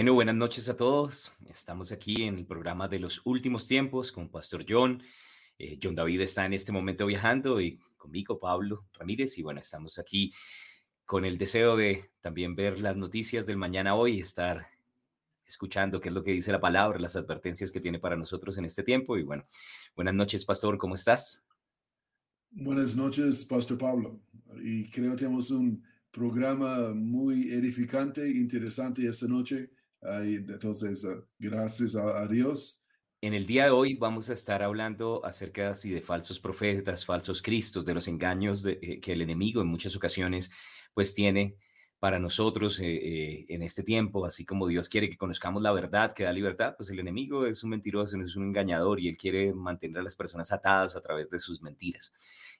Bueno, buenas noches a todos. Estamos aquí en el programa de los últimos tiempos con Pastor John. Eh, John David está en este momento viajando y conmigo, Pablo Ramírez. Y bueno, estamos aquí con el deseo de también ver las noticias del mañana hoy, estar escuchando qué es lo que dice la palabra, las advertencias que tiene para nosotros en este tiempo. Y bueno, buenas noches, Pastor, ¿cómo estás? Buenas noches, Pastor Pablo. Y creo que tenemos un programa muy edificante, interesante esta noche. Entonces, ah, gracias a, Dios. En el día de hoy vamos a estar hablando acerca así de falsos profetas, falsos cristos, de los engaños eh, que el enemigo en muchas ocasiones pues tiene para nosotros eh, eh, en este tiempo, así como Dios quiere que conozcamos la verdad que da libertad, pues el enemigo es un mentiroso, es un engañador y él quiere mantener a las personas atadas a través de sus mentiras.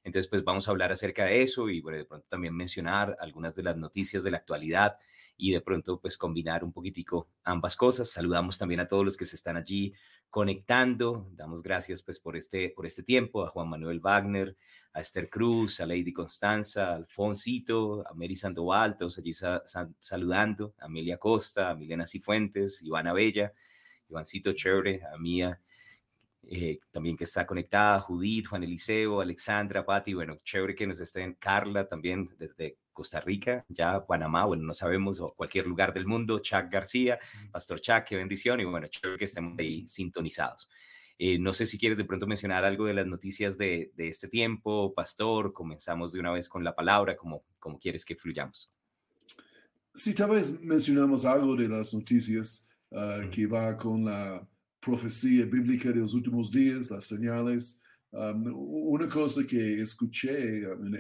Entonces, pues vamos a hablar acerca de eso y bueno, de pronto también mencionar algunas de las noticias de la actualidad y de pronto pues combinar un poquitico ambas cosas. Saludamos también a todos los que se están allí conectando. Damos gracias pues por este, por este tiempo a Juan Manuel Wagner, a Esther Cruz, a Lady Constanza, a Alfonsito, a Mary Sandoval, todos allí saludando, a Amelia Costa, a Milena Cifuentes, Ivana Bella, Ivancito Chévere, a Mía eh, también que está conectada, Judith, Juan Eliseo, Alexandra, Patti, bueno, chévere que nos estén, Carla también desde Costa Rica, ya Panamá, bueno, no sabemos, o cualquier lugar del mundo, Chuck García, Pastor Chuck, qué bendición, y bueno, chévere que estemos ahí sintonizados. Eh, no sé si quieres de pronto mencionar algo de las noticias de, de, este tiempo, Pastor, comenzamos de una vez con la palabra, como, como quieres que fluyamos. Sí, tal vez mencionamos algo de las noticias ah, que va con la profecía bíblica de los últimos días, las señales. Um, una cosa que escuché um,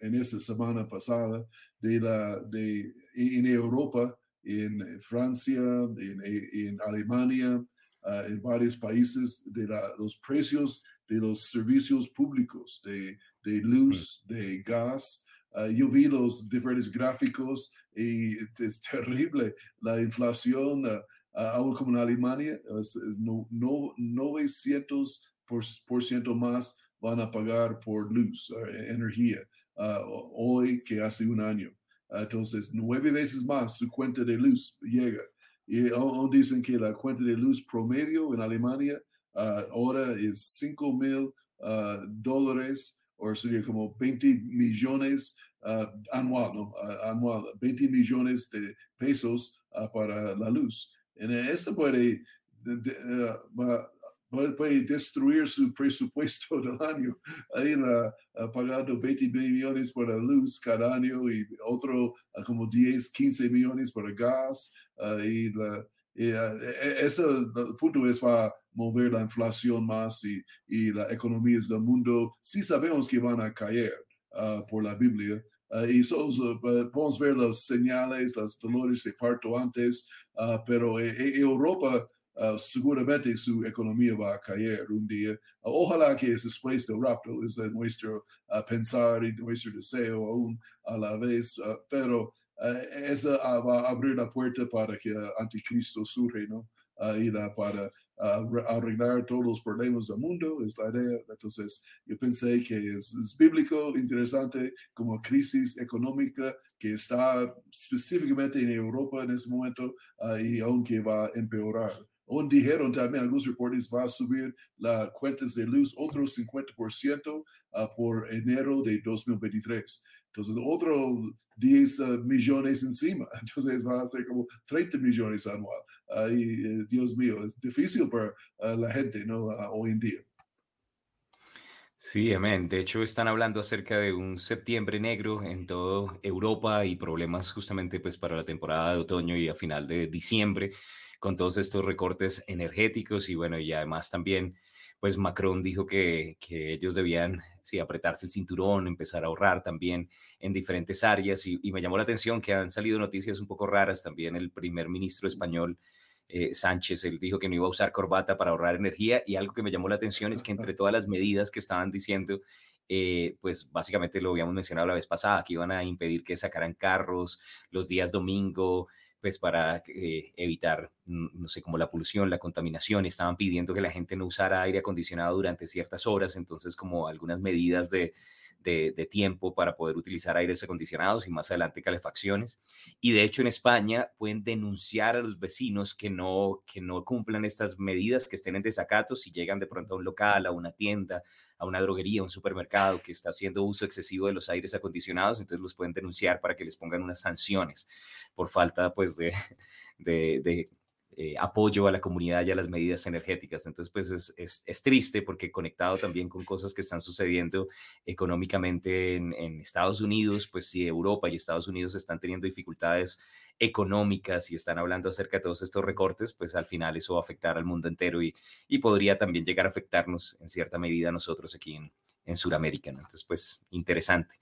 en, esta semana pasada de la, de, en Europa, en Francia, en, en Alemania, uh, en varios países, de los precios de los servicios públicos, de, de luz, de gas. Uh, yo vi los diferentes gráficos y es terrible la inflación. Uh, uh, como en Alemania, es, no, no, 900 por, por, ciento más van a pagar por luz, eh, energía, ah, hoy que hace un año. entonces, nueve veces más su cuenta de luz llega. Y aún dicen que la cuenta de luz promedio en Alemania ah, ahora es 5 mil ah, dólares, o sería como 20 millones anual, ¿no? anual, 20 millones de pesos para la luz. Eso puede, puede destruir su presupuesto del año. Ahí la, pagando 20 millones por la luz cada año y otro como 10, 15 millones por el gas. y la, y, e, ese punto es para mover la inflación más y, y las economías del mundo. Sí sabemos que van a caer por la Biblia, Uh, y so, podemos ver las señales, las dolores de parto antes, uh, pero en Europa uh, seguramente su economía va a caer un día. ojalá que es después del rapto, es nuestro pensar y nuestro deseo aún a la vez, pero eso va a abrir la puerta para que anticristo surge, ¿no? Y para arreglar todos los problemas del mundo, es la idea. Entonces, yo pensé que es, bíblico, interesante, como crisis económica que está específicamente en Europa en ese momento y aunque va a empeorar. Aún dijeron también algunos reportes va a subir las cuentas de luz otro 50% por enero de 2023. Entonces, otro 10 uh, millones encima. Entonces, va a ser como 30 millones anual. Ay, eh, Dios mío, es difícil para uh, la gente, ¿no? Uh, hoy en día. Sí, amén. De hecho, están hablando acerca de un septiembre negro en toda Europa y problemas justamente pues para la temporada de otoño y a final de diciembre con todos estos recortes energéticos y bueno, y además también pues Macron dijo que, que ellos debían sí, apretarse el cinturón, empezar a ahorrar también en diferentes áreas y, me llamó la atención que han salido noticias un poco raras también el primer ministro español. Eh, Sánchez, él dijo que no iba a usar corbata para ahorrar energía y algo que me llamó la atención es que entre todas las medidas que estaban diciendo, eh, pues básicamente lo habíamos mencionado la vez pasada, que iban a impedir que sacaran carros los días domingo, pues para eh, evitar, no sé, como la polución, la contaminación, estaban pidiendo que la gente no usara aire acondicionado durante ciertas horas, entonces como algunas medidas de, de, tiempo para poder utilizar aires acondicionados y más adelante calefacciones. Y de hecho en España pueden denunciar a los vecinos que no, que no cumplan estas medidas, que estén en desacato si llegan de pronto a un local, a una tienda, a una droguería, a un supermercado que está haciendo uso excesivo de los aires acondicionados, entonces los pueden denunciar para que les pongan unas sanciones por falta pues de, eh, apoyo a la comunidad y a las medidas energéticas. Entonces, pues es, es, triste porque conectado también con cosas que están sucediendo económicamente en, Estados Unidos, pues si Europa y Estados Unidos están teniendo dificultades económicas y están hablando acerca de todos estos recortes, pues al final eso va a afectar al mundo entero y, y podría también llegar a afectarnos en cierta medida a nosotros aquí en, en Sudamérica. Entonces, pues interesante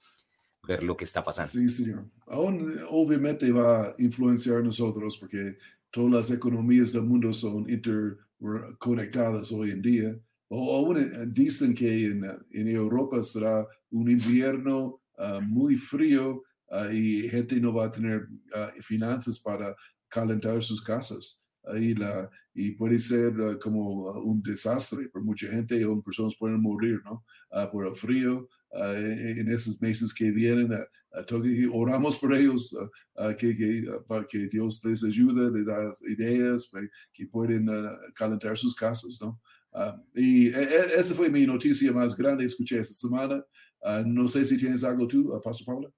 ver lo que está pasando. Sí, señor. Aún obviamente va a influenciar a nosotros porque todas las economías del mundo son interconectadas hoy en día. O aún eh, dicen que en, en Europa será un invierno ah, muy frío uh, y gente no va a tener ah, finanzas para calentar sus casas. Ahí la, y puede ser como un desastre para mucha gente y personas pueden morir ¿no? por el frío en esos meses que vienen oramos por ellos, que, para que Dios les ayude, les da ideas, que pueden calentar sus casas, ¿no? y e, esa fue mi noticia más grande, escuché esta semana. no sé si tienes algo tú, Pastor Paula.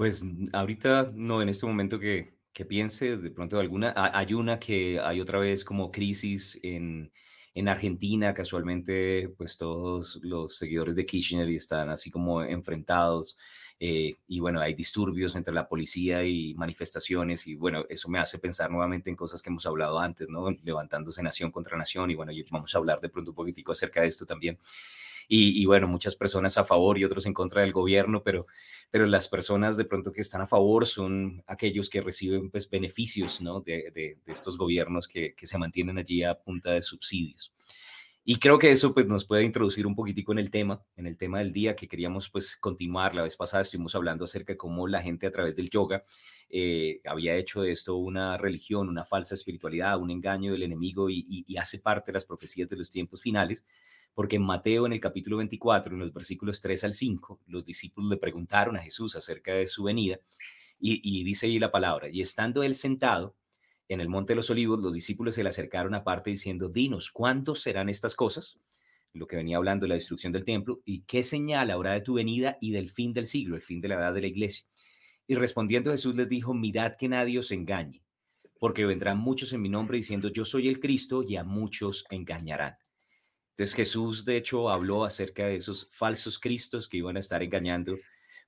Pues ahorita no, en este momento que, que piense, de pronto alguna, hay una que hay otra vez como crisis en, en Argentina, casualmente, pues todos los seguidores de Kirchner están así como enfrentados. Eh, y bueno, hay disturbios entre la policía y manifestaciones y bueno, eso me hace pensar nuevamente en cosas que hemos hablado antes, ¿no? Levantándose nación contra nación y bueno, vamos a hablar de pronto un poquitico acerca de esto también. Y, bueno, muchas personas a favor y otros en contra del gobierno, pero, pero las personas de pronto que están a favor son aquellos que reciben pues beneficios, ¿no? De, de, de estos gobiernos que, que se mantienen allí a punta de subsidios. Y creo que eso pues nos puede introducir un poquitico en el tema, en el tema del día que queríamos pues continuar. La vez pasada estuvimos hablando acerca de cómo la gente a través del yoga eh, había hecho de esto una religión, una falsa espiritualidad, un engaño del enemigo y, y, hace parte de las profecías de los tiempos finales. Porque en Mateo, en el capítulo 24, en los versículos 3 al 5, los discípulos le preguntaron a Jesús acerca de su venida y, dice ahí la palabra, y estando él sentado, en el Monte de los Olivos, los discípulos se le acercaron aparte diciendo, dinos, ¿cuándo serán estas cosas? Lo que venía hablando de la destrucción del templo, y qué señal habrá de tu venida y del fin del siglo, el fin de la edad de la iglesia. Y respondiendo Jesús les dijo, mirad que nadie os engañe, porque vendrán muchos en mi nombre diciendo, yo soy el Cristo, y a muchos engañarán. Entonces Jesús, de hecho, habló acerca de esos falsos Cristos que iban a estar engañando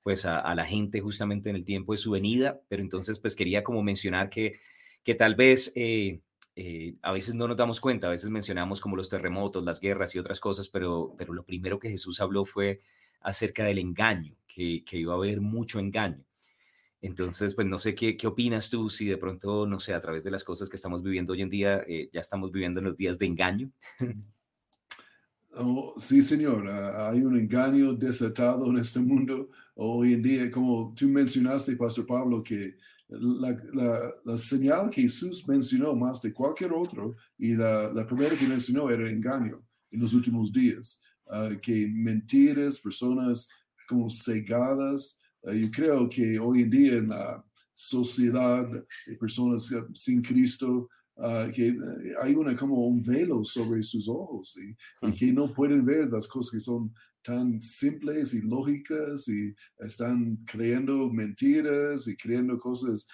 pues a, la gente justamente en el tiempo de su venida, pero entonces pues quería como mencionar que que tal vez eh, eh, a veces no nos damos cuenta, a veces mencionamos como los terremotos, las guerras y otras cosas, pero, pero lo primero que Jesús habló fue acerca del engaño, que, que iba a haber mucho engaño. Entonces, pues no sé qué, qué opinas tú, si de pronto, no sé, a través de las cosas que estamos viviendo hoy en día, eh, ya estamos viviendo en los días de engaño. Oh, sí, señor, ah, hay un engaño desatado en este mundo hoy en día, como tú mencionaste, Pastor Pablo, que la, señal que Jesús mencionó más de cualquier otro, y la, primera que mencionó era engaño en los últimos días, ah, que mentiras, personas como cegadas. Ah, yo creo que hoy en día en la sociedad de personas sin Cristo, ah, que eh, hay una como un velo sobre sus ojos y, y, que no pueden ver las cosas que son tan simples y lógicas y están creyendo mentiras y creyendo cosas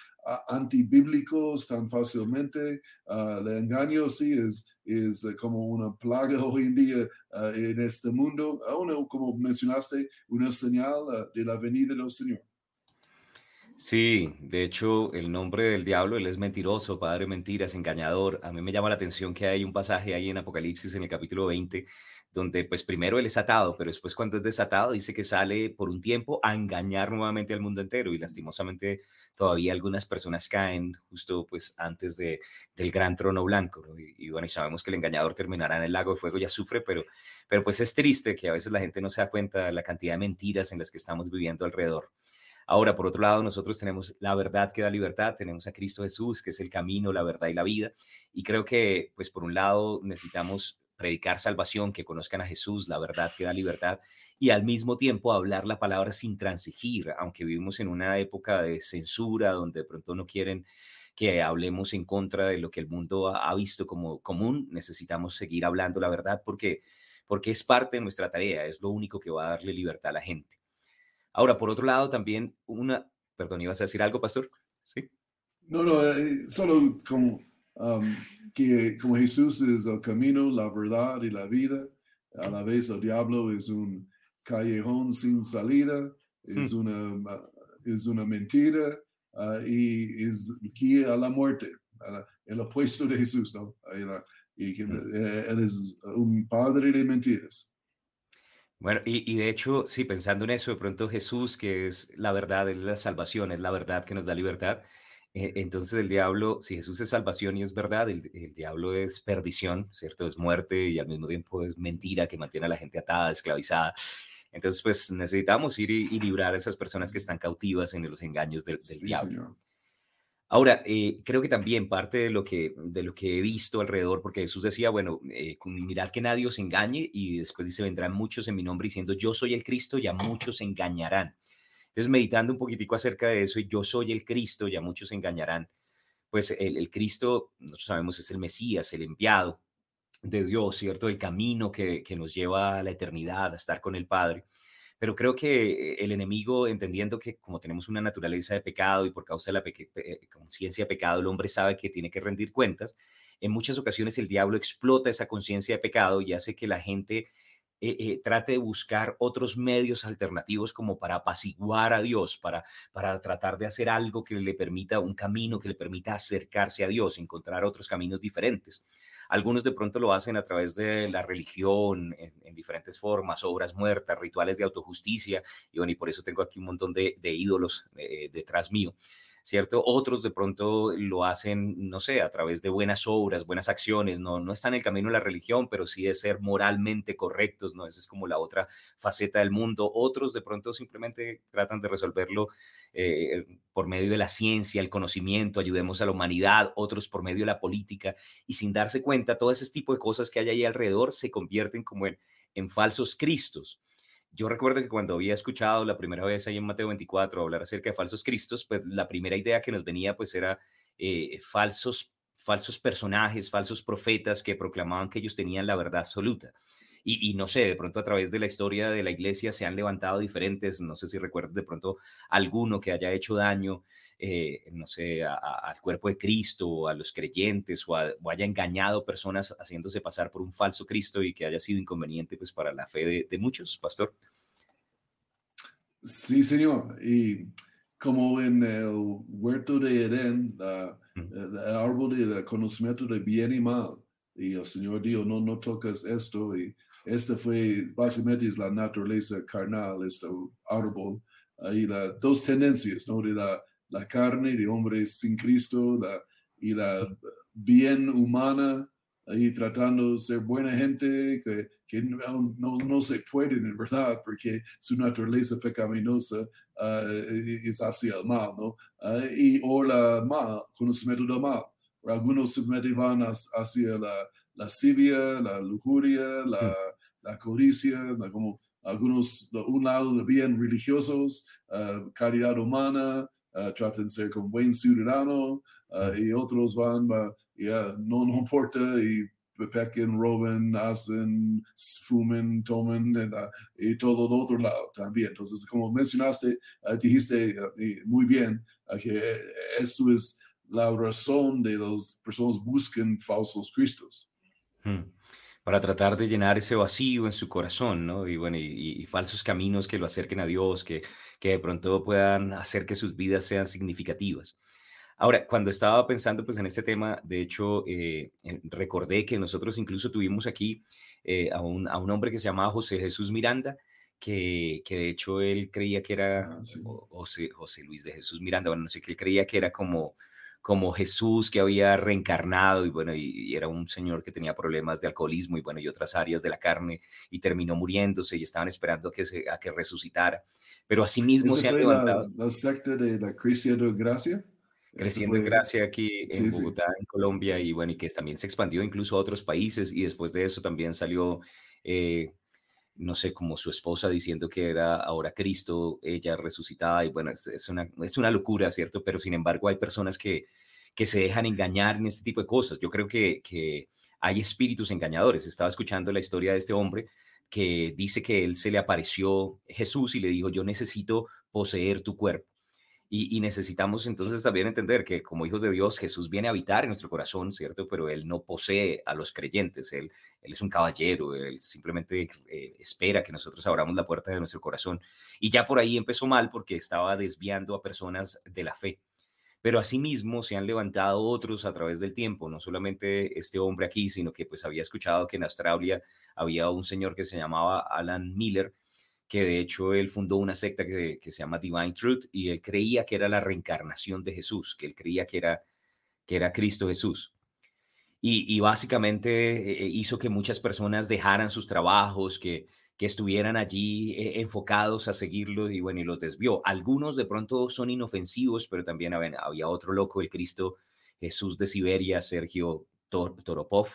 antibíblicos tan fácilmente. Uh, el engaño sí es, es eh, como una plaga hoy en día ah, en este mundo. Aún como mencionaste, una señal ah, de la venida del Señor. Sí, de hecho, el nombre del diablo, él es mentiroso, padre mentiras, engañador. A mí me llama la atención que hay un pasaje ahí en Apocalipsis, en el capítulo 20, donde pues primero él es atado, pero después cuando es desatado dice que sale por un tiempo a engañar nuevamente al mundo entero y lastimosamente todavía algunas personas caen justo pues antes de, del gran trono blanco. Y, y, bueno, y sabemos que el engañador terminará en el lago de fuego, ya sufre, pero, pero pues es triste que a veces la gente no se da cuenta de la cantidad de mentiras en las que estamos viviendo alrededor. Ahora, por otro lado, nosotros tenemos la verdad que da libertad, tenemos a Cristo Jesús, que es el camino, la verdad y la vida. Y creo que, pues, por un lado, necesitamos predicar salvación, que conozcan a Jesús, la verdad que da libertad, y al mismo tiempo hablar la palabra sin transigir, aunque vivimos en una época de censura donde de pronto no quieren que hablemos en contra de lo que el mundo ha, visto como común, necesitamos seguir hablando la verdad porque, porque es parte de nuestra tarea, es lo único que va a darle libertad a la gente. Ahora, por otro lado, también una, perdón, ¿ibas a decir algo, pastor? Sí. No, no, eh, solo como, que como Jesús es el camino, la verdad y la vida, a la vez el diablo es un callejón sin salida, es, hmm. una, es una mentira, Ah, y es guía a la muerte, el opuesto de Jesús, ¿no? y que, eh, él es un padre de mentiras. Bueno, y, y, de hecho, sí, pensando en eso, de pronto Jesús, que es la verdad, es la salvación, es la verdad que nos da libertad. Eh, entonces el diablo, si Jesús es salvación y es verdad, el, el, diablo es perdición, ¿cierto? Es muerte y al mismo tiempo es mentira que mantiene a la gente atada, esclavizada. Entonces, pues necesitamos ir y, librar a esas personas que están cautivas en los engaños del, diablo. Ahora, eh, creo que también parte de lo que, de lo que he visto alrededor, porque Jesús decía, bueno, eh, mirad que nadie os engañe y después dice, vendrán muchos en mi nombre diciendo, yo soy el Cristo, ya muchos engañarán. Entonces, meditando un poquitico acerca de eso, y yo soy el Cristo, ya muchos engañarán, pues el, el Cristo, nosotros sabemos, es el Mesías, el enviado, de Dios, ¿cierto? El camino que, nos lleva a la eternidad, a estar con el Padre. Pero creo que el enemigo, entendiendo que como tenemos una naturaleza de pecado y por causa de la eh, conciencia de pecado, el hombre sabe que tiene que rendir cuentas, en muchas ocasiones el diablo explota esa conciencia de pecado y hace que la gente eh, eh, trate de buscar otros medios alternativos como para apaciguar a Dios, para, para tratar de hacer algo que le permita, un camino que le permita acercarse a Dios, encontrar otros caminos diferentes. Algunos de pronto lo hacen a través de la religión, en, diferentes formas, obras muertas, rituales de autojusticia, y bueno, y por eso tengo aquí un montón de, ídolos eh, detrás mío. ¿Cierto? Otros de pronto lo hacen, no sé, a través de buenas obras, buenas acciones, no, no están en el camino de la religión, pero sí de ser moralmente correctos, ¿no? Esa es como la otra faceta del mundo. Otros de pronto simplemente tratan de resolverlo eh, por medio de la ciencia, el conocimiento, ayudemos a la humanidad, otros por medio de la política, y sin darse cuenta, todo ese tipo de cosas que hay ahí alrededor se convierten como en falsos cristos yo recuerdo que cuando había escuchado la primera vez ahí en Mateo 24 hablar acerca de falsos cristos, pues la primera idea que nos venía pues era eh, falsos, falsos personajes, falsos profetas que proclamaban que ellos tenían la verdad absoluta. Y, no sé, de pronto a través de la historia de la iglesia se han levantado diferentes, no sé si recuerdas de pronto alguno que haya hecho daño, eh, no sé, al cuerpo de Cristo o a los creyentes o, haya engañado personas haciéndose pasar por un falso Cristo y que haya sido inconveniente pues para la fe de, muchos, pastor. Sí, señor. Y como en el huerto de Edén, el árbol del conocimiento de bien y mal, y el Señor dijo, no, no tocas esto, y este fue, básicamente es la naturaleza carnal, este árbol, y las dos tendencias, ¿no? De la la carne de hombres sin Cristo la, y la bien humana, ahí tratando de ser buena gente, que, que no, no, se pueden en verdad, porque su naturaleza pecaminosa ah, es hacia el mal, ¿no? Ah, y o la mal, conocimiento del mal. Algunos simplemente van hacia la lascivia, la lujuria, la, la codicia, como algunos, un lado bien religiosos, uh, caridad humana, uh, traten de ser como buen ciudadano uh, y otros van, yeah, no, no importa y pequen, roben, hacen, fumen, tomen y todo el otro lado también. Entonces, como mencionaste, dijiste muy bien que esto es la razón de las personas busquen falsos cristos. Hmm para tratar de llenar ese vacío en su corazón, ¿no? Y bueno, y, falsos caminos que lo acerquen a Dios, que, que de pronto puedan hacer que sus vidas sean significativas. Ahora, cuando estaba pensando pues en este tema, de hecho, eh, recordé que nosotros incluso tuvimos aquí eh, a, un, a, un, hombre que se llamaba José Jesús Miranda, que, que de hecho él creía que era ah, José, José Luis de Jesús Miranda, bueno, no sé, que él creía que era como como Jesús que había reencarnado y bueno, y, era un señor que tenía problemas de alcoholismo y bueno, y otras áreas de la carne y terminó muriéndose y estaban esperando a que, se, a que resucitara. Pero asimismo se ha levantado. La, secta de la Cristiana de Gracia? creciendo en gracia aquí en Bogotá, en Colombia, y bueno, y que también se expandió incluso a otros países, y después de eso también salió, eh, no sé, como su esposa diciendo que era ahora Cristo, ella resucitada, y bueno, es, una, es una locura, ¿cierto? Pero sin embargo hay personas que, que se dejan engañar en este tipo de cosas. Yo creo que, que hay espíritus engañadores. Estaba escuchando la historia de este hombre que dice que él se le apareció Jesús y le dijo, yo necesito poseer tu cuerpo. Y, necesitamos entonces también entender que como hijos de Dios, Jesús viene a habitar en nuestro corazón, ¿cierto? Pero Él no posee a los creyentes, Él, él es un caballero, Él simplemente eh, espera que nosotros abramos la puerta de nuestro corazón. Y ya por ahí empezó mal porque estaba desviando a personas de la fe pero asimismo se han levantado otros a través del tiempo, no solamente este hombre aquí, sino que pues había escuchado que en Australia había un señor que se llamaba Alan Miller, que de hecho él fundó una secta que, se llama Divine Truth y él creía que era la reencarnación de Jesús, que él creía que era, que era Cristo Jesús. Y, y básicamente eh, hizo que muchas personas dejaran sus trabajos, que, que estuvieran allí eh, enfocados a seguirlo y bueno, y los desvió. Algunos de pronto son inofensivos, pero también había, otro loco, el Cristo Jesús de Siberia, Sergio Toropov,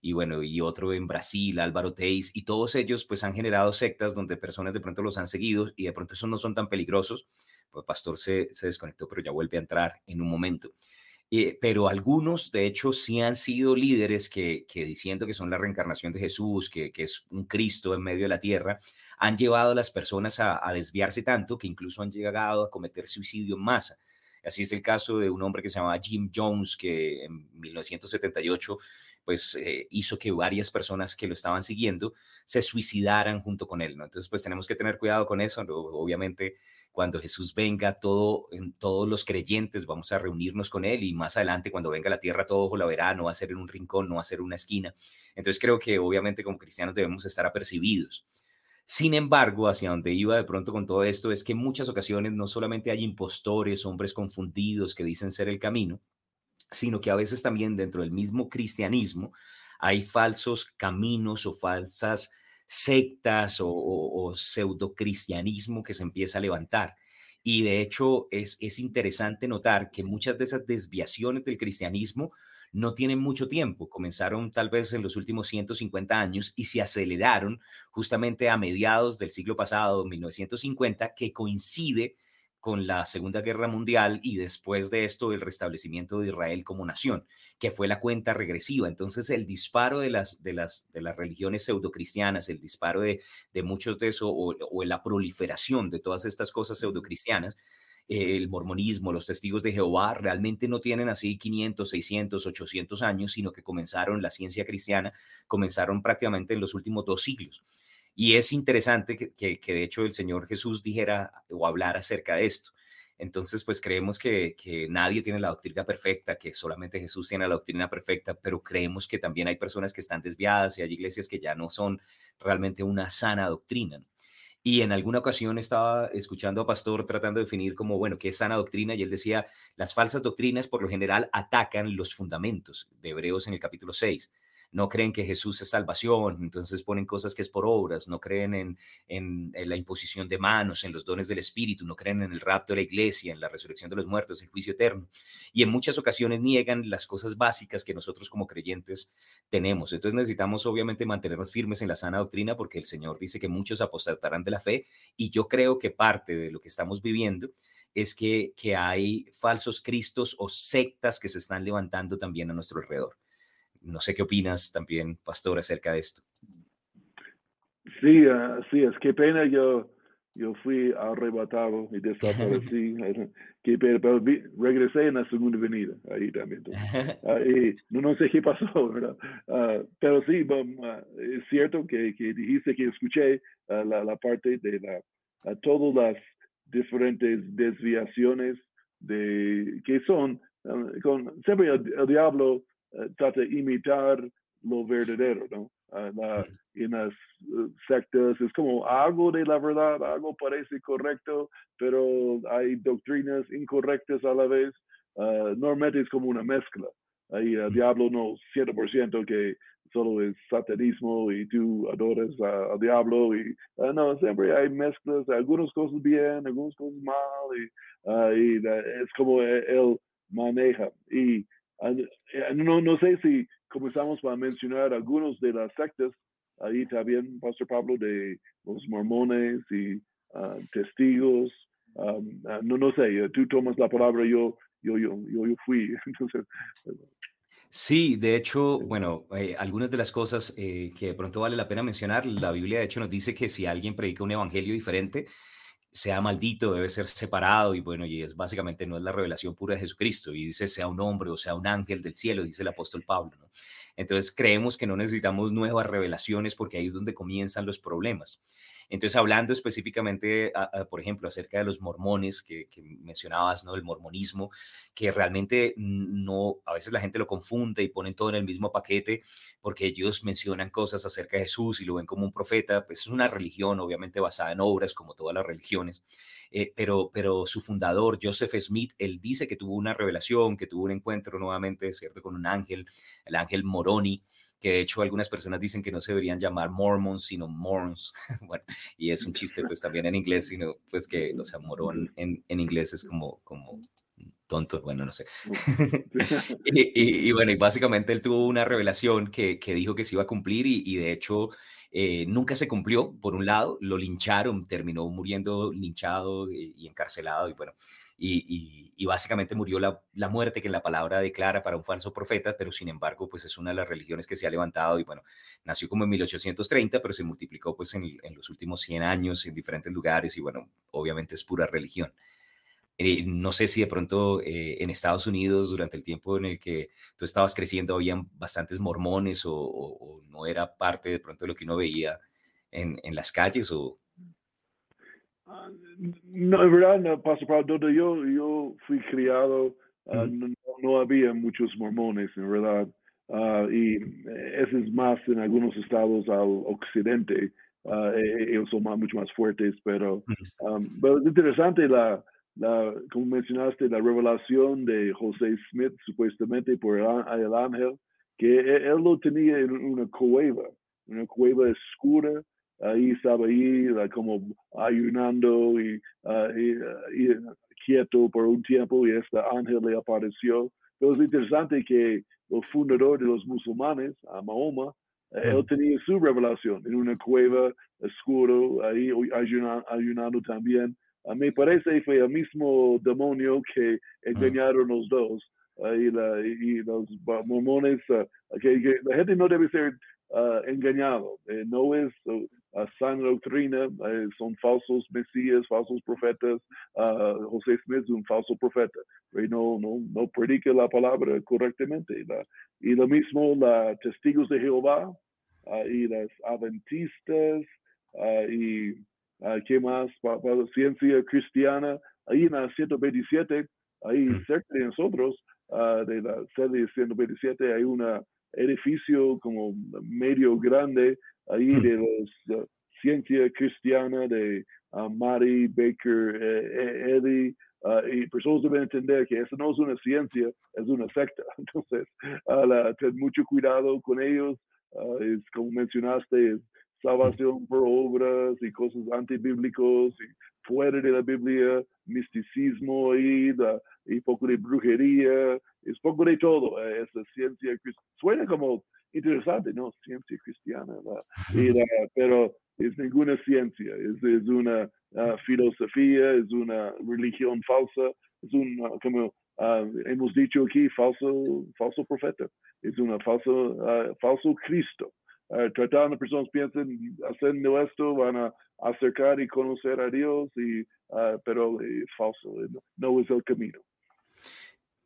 y bueno, y otro en Brasil, Álvaro Teis, y todos ellos pues han generado sectas donde personas de pronto los han seguido y de pronto esos no son tan peligrosos. Pues Pastor se, se desconectó, pero ya vuelve a entrar en un momento. Eh, pero algunos, de hecho, sí han sido líderes que, diciendo que son la reencarnación de Jesús, que, es un Cristo en medio de la tierra, han llevado a las personas a, desviarse tanto que incluso han llegado a cometer suicidio en masa. Así es el caso de un hombre que se llamaba Jim Jones, que en 1978 pues eh, hizo que varias personas que lo estaban siguiendo se suicidaran junto con él, ¿no? Entonces, pues tenemos que tener cuidado con eso, obviamente cuando Jesús venga, todo, en todos los creyentes vamos a reunirnos con Él y más adelante cuando venga a la tierra todo la verá, no va a ser en un rincón, no va a ser una esquina. Entonces creo que obviamente como cristianos debemos estar apercibidos. Sin embargo, hacia donde iba de pronto con todo esto es que en muchas ocasiones no solamente hay impostores, hombres confundidos que dicen ser el camino, sino que a veces también dentro del mismo cristianismo hay falsos caminos o falsas sectas o, o, pseudo cristianismo que se empieza a levantar. Y de hecho es, es interesante notar que muchas de esas desviaciones del cristianismo no tienen mucho tiempo, comenzaron tal vez en los últimos 150 años y se aceleraron justamente a mediados del siglo pasado, 1950, que coincide con la Segunda Guerra Mundial y después de esto el restablecimiento de Israel como nación, que fue la cuenta regresiva. Entonces el disparo de las, de las, de las religiones pseudocristianas, el disparo de, de muchos de eso o, o, la proliferación de todas estas cosas pseudocristianas, el mormonismo, los testigos de Jehová, realmente no tienen así 500, 600, 800 años, sino que comenzaron la ciencia cristiana, comenzaron prácticamente en los últimos dos siglos. Y es interesante que, de hecho el Señor Jesús dijera o hablara acerca de esto. Entonces, pues creemos que, nadie tiene la doctrina perfecta, que solamente Jesús tiene la doctrina perfecta, pero creemos que también hay personas que están desviadas y hay iglesias que ya no son realmente una sana doctrina. Y en alguna ocasión estaba escuchando a Pastor tratando de definir como, bueno, qué es sana doctrina, y él decía, las falsas doctrinas por lo general atacan los fundamentos de Hebreos en el capítulo 6 no creen que Jesús es salvación, entonces ponen cosas que es por obras, no creen en, en, la imposición de manos, en los dones del Espíritu, no creen en el rapto de la iglesia, en la resurrección de los muertos, el juicio eterno. Y en muchas ocasiones niegan las cosas básicas que nosotros como creyentes tenemos. Entonces necesitamos obviamente mantenernos firmes en la sana doctrina porque el Señor dice que muchos apostatarán de la fe y yo creo que parte de lo que estamos viviendo es que, que hay falsos cristos o sectas que se están levantando también a nuestro alrededor. No sé qué opinas también, pastor, acerca de esto. Sí, uh, sí, es que pena yo, yo fui arrebatado y desaparecí. qué pena, pero regresé en la segunda venida, ahí también. Uh, no, no, sé qué pasó, ¿verdad? Uh, pero sí, es cierto que, que, dijiste que escuché la, la, parte de la, todas las diferentes desviaciones de que son, con, siempre el diablo eh, trata de imitar lo verdadero, ¿no? Ah, en las eh, sectas es como algo de la verdad, algo parece correcto, pero hay doctrinas incorrectas a la vez. Uh, normalmente es como una mezcla. Ahí el diablo no 100% que solo es satanismo y tú adoras al diablo y ah, no, siempre hay mezclas, algunas cosas bien, algunas cosas mal y, y es como el, maneja. Y no, no sé si comenzamos a mencionar algunos de las sectas, ahí también, Pastor Pablo, de los mormones y testigos. no, no sé, tú tomas la palabra, yo, yo, yo, yo, yo fui. Entonces, Sí, de hecho, bueno, eh, algunas de las cosas eh, que de pronto vale la pena mencionar, la Biblia de hecho nos dice que si alguien predica un evangelio diferente, sea maldito, debe ser separado y bueno, y es básicamente no es la revelación pura de Jesucristo y dice sea un hombre o sea un ángel del cielo, dice el apóstol Pablo. Entonces creemos que no necesitamos nuevas revelaciones porque ahí es donde comienzan los problemas. Entonces, hablando específicamente, por ejemplo, acerca de los mormones que, mencionabas, ¿no? El mormonismo, que realmente no, a veces la gente lo confunde y ponen todo en el mismo paquete porque ellos mencionan cosas acerca de Jesús y lo ven como un profeta, pues es una religión obviamente basada en obras como todas las religiones, eh, pero, pero su fundador, Joseph Smith, él dice que tuvo una revelación, que tuvo un encuentro nuevamente, ¿cierto?, con un ángel, el ángel Moroni, que de hecho algunas personas dicen que no se deberían llamar Mormons, sino Morns, bueno, y es un chiste pues también en inglés, sino pues que, o sea, morón en, en inglés es como, como tonto, bueno, no sé. y, bueno, y básicamente él tuvo una revelación que, que dijo que se iba a cumplir y, y de hecho eh, nunca se cumplió, por un lado, lo lincharon, terminó muriendo linchado y encarcelado y bueno, y, básicamente murió la, muerte que la palabra declara para un falso profeta, pero sin embargo, pues es una de las religiones que se ha levantado y bueno, nació como en 1830, pero se multiplicó pues en, los últimos 100 años en diferentes lugares y bueno, obviamente es pura religión. Eh, no sé si de pronto eh, en Estados Unidos, durante el tiempo en el que tú estabas creciendo, habían bastantes mormones o, no era parte de pronto lo que uno veía en, en las calles o, no, en verdad, no, Pastor donde yo, yo fui criado, ah, no, había muchos mormones, en verdad. Ah, y eso es más en algunos estados al occidente. Uh, ellos son mucho más fuertes, pero, pero es interesante la, la, como mencionaste, la revelación de José Smith, supuestamente por el, ángel, que él, él, lo tenía en una cueva, una cueva oscura, ahí estaba ahí como ayunando y, ah, ah, quieto por un tiempo y este ángel le apareció. Pero es interesante que el fundador de los musulmanes, Mahoma, eh, él tenía su revelación en una cueva oscuro, ahí ayunando, también. Uh, me parece fue el mismo demonio que engañaron los dos. y, los mormones, que, la gente no debe ser engañado. Eh, no es uh, sana doctrina, eh, son falsos mesías, falsos profetas. Uh, José Smith es un falso profeta, no, no, no predica la palabra correctamente. y lo mismo los testigos de Jehová y las adventistas y qué más para, la ciencia cristiana. Ahí en la 127, ahí mm. cerca de nosotros, de la sede 127, hay un edificio como medio grande ahí hmm. de los ciencia cristiana de uh, Mary Baker eh, Eddy. Uh, y personas deben entender que eso no es una ciencia, es una secta. Entonces, uh, ten mucho cuidado con ellos. es como mencionaste, es salvación por obras y cosas antibíblicos y fuera de la Biblia, misticismo y, y poco de brujería, es poco de todo. Eh, esa ciencia suena como interesante, ¿no? Ciencia cristiana, pero es ninguna ciencia, es, es una ah, filosofía, es una religión falsa, es un, como ah, hemos dicho aquí, falso, falso profeta, es una falso, uh, falso Cristo. tratando de personas piensan haciendo esto van a acercar y conocer a Dios, y, pero es falso, no es el camino.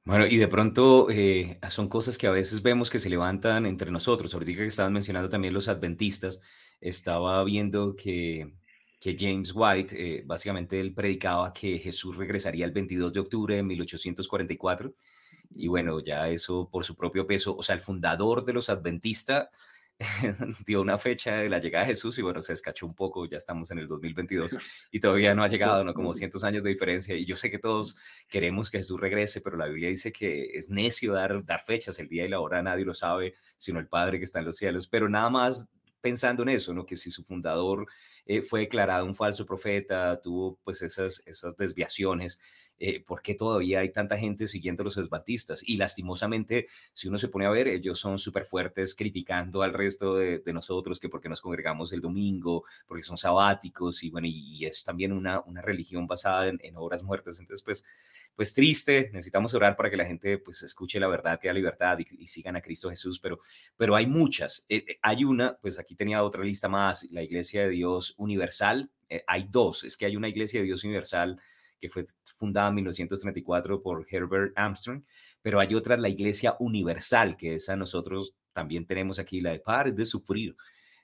Bueno, y de pronto eh, son cosas que a veces vemos que se levantan entre nosotros. Ahorita que estaban mencionando también los adventistas, estaba viendo que, que James White, eh, básicamente él predicaba que Jesús regresaría el 22 de octubre de 1844. Y bueno, ya eso por su propio peso, o sea, el fundador de los adventistas dio una fecha de la llegada de Jesús y bueno, se escachó un poco, ya estamos en el 2022 y todavía no ha llegado, ¿no? Como cientos años de diferencia y yo sé que todos queremos que Jesús regrese, pero la Biblia dice que es necio dar, dar fechas, el día y la hora nadie lo sabe, sino el Padre que está en los cielos, pero nada más pensando en eso, ¿no? Que si su fundador eh, fue declarado un falso profeta, tuvo pues esas, esas desviaciones, eh, por qué todavía hay tanta gente siguiendo los adventistas. Y lastimosamente, si uno se pone a ver, ellos son súper fuertes criticando al resto de, nosotros, que porque nos congregamos el domingo, porque son sabáticos, y bueno, y, es también una, una religión basada en, en obras muertas. Entonces, pues pues triste, necesitamos orar para que la gente pues escuche la verdad, que la libertad y, sigan a Cristo Jesús, pero, pero hay muchas. Eh, eh, hay una, pues aquí tenía otra lista más, la Iglesia de Dios Universal. Eh, hay dos, es que hay una Iglesia de Dios Universal que fue fundada en 1934 por Herbert Armstrong, pero hay otra, la Iglesia Universal, que esa nosotros también tenemos aquí, la de Pares de Sufrir.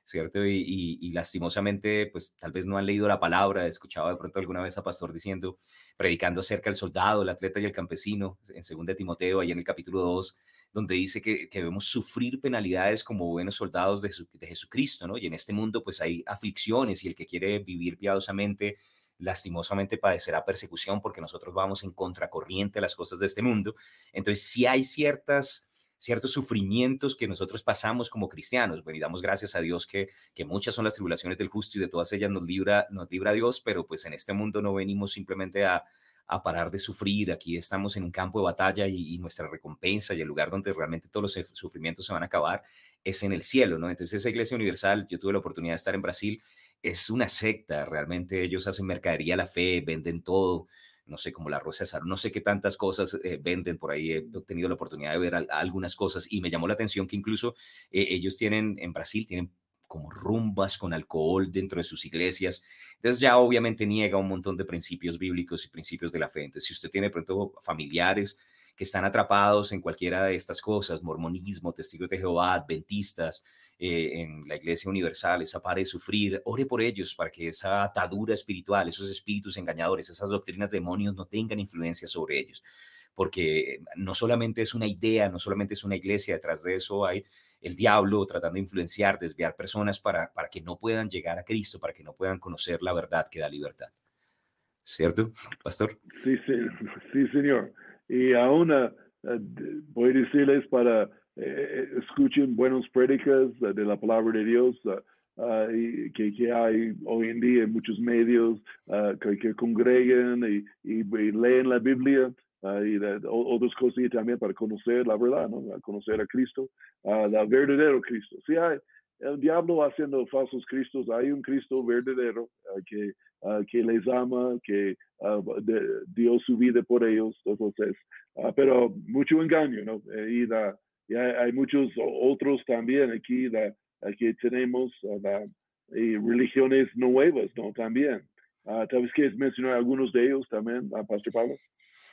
¿cierto? Y, lastimosamente, pues tal vez no han leído la palabra, he escuchado de pronto alguna vez a pastor diciendo, predicando acerca del soldado, el atleta y el campesino, en 2 Timoteo, ahí en el capítulo 2, donde dice que, debemos sufrir penalidades como buenos soldados de, de, Jesucristo, ¿no? Y en este mundo pues hay aflicciones y el que quiere vivir piadosamente, lastimosamente padecerá persecución porque nosotros vamos en contracorriente a las cosas de este mundo. Entonces, si hay ciertas ciertos sufrimientos que nosotros pasamos como cristianos. Bueno, y damos gracias a Dios que, que muchas son las tribulaciones del justo y de todas ellas nos libra, nos libra Dios, pero pues en este mundo no venimos simplemente a, a parar de sufrir. Aquí estamos en un campo de batalla y, nuestra recompensa y el lugar donde realmente todos los sufrimientos se van a acabar es en el cielo, ¿no? Entonces esa iglesia universal, yo tuve la oportunidad de estar en Brasil, es una secta, realmente ellos hacen mercadería a la fe, venden todo, no sé, como la Rosa César, no sé qué tantas cosas eh, venden por ahí, he tenido la oportunidad de ver algunas cosas y me llamó la atención que incluso eh, ellos tienen en Brasil, tienen como rumbas con alcohol dentro de sus iglesias. Entonces ya obviamente niega un montón de principios bíblicos y principios de la fe. Entonces si usted tiene pronto familiares que están atrapados en cualquiera de estas cosas, mormonismo, testigos de Jehová, adventistas, eh, en la Iglesia Universal, esa pare de sufrir, ore por ellos para que esa atadura espiritual, esos espíritus engañadores, esas doctrinas demonios no tengan influencia sobre ellos, porque no solamente es una idea, no solamente es una iglesia, detrás de eso hay el diablo tratando de influenciar, desviar personas para, para que no puedan llegar a Cristo, para que no puedan conocer la verdad que da libertad. ¿Cierto, pastor? Sí, sí, sí señor. Y aún uh, voy a decirles para eh, escuchen buenos prédicas de la palabra de Dios uh, y que, hay hoy en día en muchos medios uh, que, que, congregan y, leen la Biblia. y de, otras cosas también para conocer la verdad, ¿no? conocer a Cristo, al verdadero Cristo. Si hay el diablo haciendo falsos cristos, hay un Cristo verdadero que, que les ama, que dio su vida por ellos, entonces, pero mucho engaño, ¿no? Eh, y da, y hay, muchos otros también aquí, que tenemos y religiones nuevas, ¿no? También. Uh, vez quieres mencionar algunos de ellos también, uh, Pastor Pablo.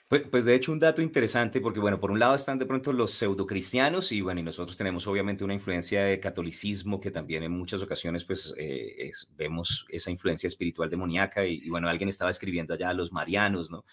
Pues, pues, de hecho un dato interesante porque bueno, por un lado están de pronto los pseudocristianos y bueno, y nosotros tenemos obviamente una influencia de catolicismo que también en muchas ocasiones pues eh, vemos esa influencia espiritual demoníaca y, y, bueno, alguien estaba escribiendo allá a los marianos, ¿no?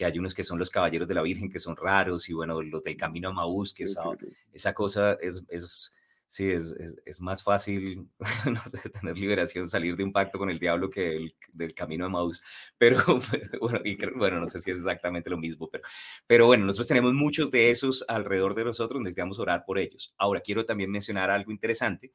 Que hay unos que son los caballeros de la Virgen, que son raros, y bueno, los del Camino a Maús, que esa, esa cosa es, es sí, es, es, más fácil, no sé, tener liberación, salir de un pacto con el diablo que el, del camino de Maús. Pero, bueno, y, bueno, no sé si es exactamente lo mismo, pero, pero bueno, nosotros tenemos muchos de esos alrededor de nosotros, necesitamos orar por ellos. Ahora, quiero también mencionar algo interesante,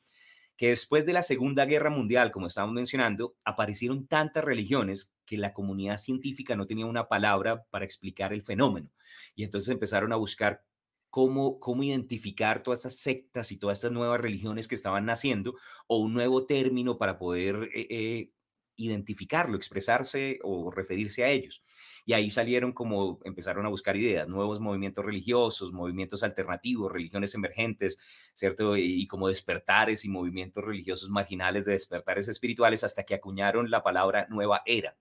que después de la Segunda Guerra Mundial, como estábamos mencionando, aparecieron tantas religiones que la comunidad científica no tenía una palabra para explicar el fenómeno. Y entonces empezaron a buscar cómo, cómo identificar todas estas sectas y todas estas nuevas religiones que estaban naciendo o un nuevo término para poder eh, eh, identificarlo, expresarse o referirse a ellos. Y ahí salieron como empezaron a buscar ideas, nuevos movimientos religiosos, movimientos alternativos, religiones emergentes, ¿cierto? Y, como despertares y movimientos religiosos marginales de despertares espirituales hasta que acuñaron la palabra nueva era.